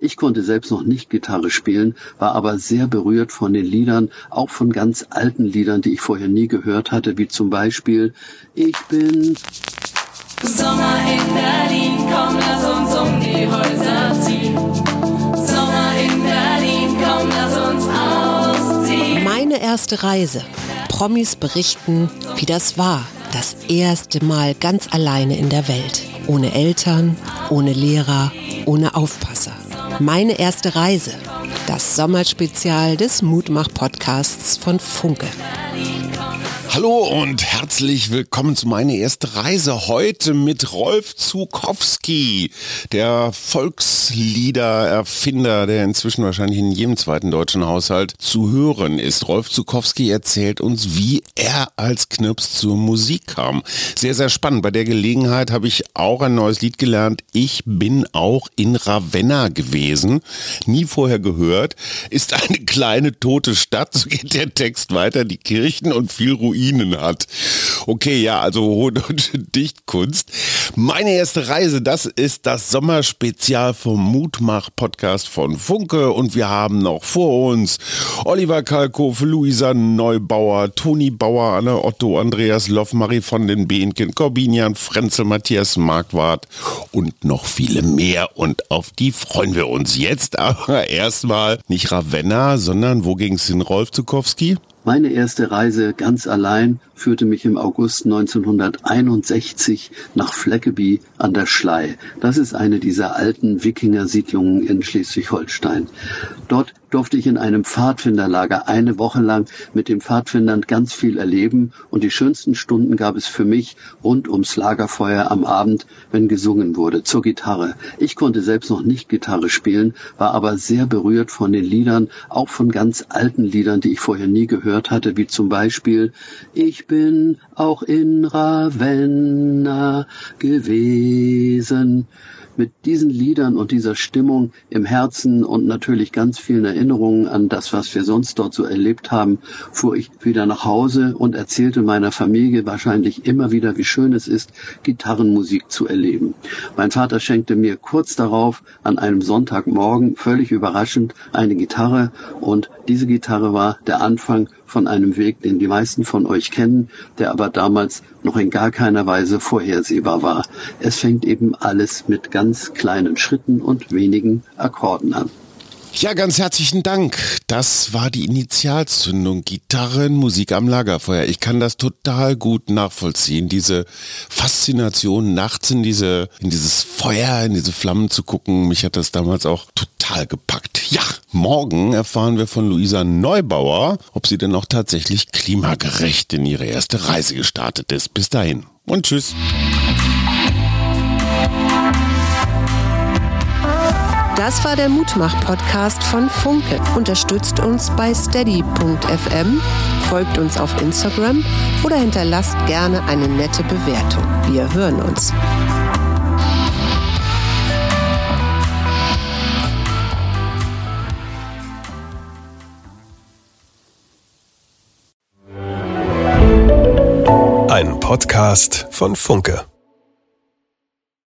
Ich konnte selbst noch nicht Gitarre spielen, war aber sehr berührt von den Liedern, auch von ganz alten Liedern, die ich vorher nie gehört hatte, wie zum Beispiel Ich bin Sommer in Berlin, komm, lass uns um die Häuser ziehen. Sommer in Berlin, komm, lass uns ausziehen. Meine erste Reise. Promis berichten, wie das war. Das erste Mal ganz alleine in der Welt. Ohne Eltern, ohne Lehrer, ohne Aufpasser. Meine erste Reise. Das Sommerspezial des Mutmach-Podcasts von Funke. Hallo und herzlich willkommen zu meiner ersten Reise heute mit Rolf Zukowski, der Volkslieder-Erfinder, der inzwischen wahrscheinlich in jedem zweiten deutschen Haushalt zu hören ist. Rolf Zukowski erzählt uns, wie er als Knirps zur Musik kam. Sehr, sehr spannend. Bei der Gelegenheit habe ich auch ein neues Lied gelernt. Ich bin auch in Ravenna gewesen. Nie vorher gehört. Ist eine kleine tote Stadt. So geht der Text weiter. Die Kirchen und viel Ruinen Ruinen hat. Okay, ja, also Hohn- und Dichtkunst. Meine erste Reise, das ist das Sommerspezial vom Mutmach-Podcast von Funke und wir haben noch vor uns Oliver Kalkofe, Luisa Neubauer, Toni Bauer, Anne Otto, Andreas Loff, Marie von den Behnken, Corbinian Frenzel, Matthias Marquardt und noch viele mehr und auf die freuen wir uns jetzt. Aber erstmal nicht Ravenna, sondern wo ging es in Rolf Zukowski? Meine erste Reise ganz allein führte mich im August 1961 nach Fleckeby an der Schlei. Das ist eine dieser alten Wikinger-Siedlungen in Schleswig-Holstein. Dort durfte ich in einem Pfadfinderlager eine Woche lang mit den Pfadfindern ganz viel erleben und die schönsten Stunden gab es für mich rund ums Lagerfeuer am Abend, wenn gesungen wurde, zur Gitarre. Ich konnte selbst noch nicht Gitarre spielen, war aber sehr berührt von den Liedern, auch von ganz alten Liedern, die ich vorher nie gehört hatte, wie zum Beispiel Ich bin auch in Ravenna gewesen mit diesen Liedern und dieser Stimmung im Herzen und natürlich ganz vielen Erinnerungen an das, was wir sonst dort so erlebt haben, fuhr ich wieder nach Hause und erzählte meiner Familie wahrscheinlich immer wieder, wie schön es ist, Gitarrenmusik zu erleben. Mein Vater schenkte mir kurz darauf an einem Sonntagmorgen völlig überraschend eine Gitarre und diese Gitarre war der Anfang von einem Weg, den die meisten von euch kennen, der aber damals noch in gar keiner Weise vorhersehbar war. Es fängt eben alles mit ganz kleinen Schritten und wenigen Akkorden an. Ja, ganz herzlichen Dank. Das war die Initialzündung. Gitarren, Musik am Lagerfeuer. Ich kann das total gut nachvollziehen. Diese Faszination, nachts in diese, in dieses Feuer, in diese Flammen zu gucken. Mich hat das damals auch total gepackt. Ja, morgen erfahren wir von Luisa Neubauer, ob sie denn auch tatsächlich klimagerecht in ihre erste Reise gestartet ist. Bis dahin und tschüss. Das war der Mutmach-Podcast von Funke. Unterstützt uns bei steady.fm, folgt uns auf Instagram oder hinterlasst gerne eine nette Bewertung. Wir hören uns. Podcast von Funke.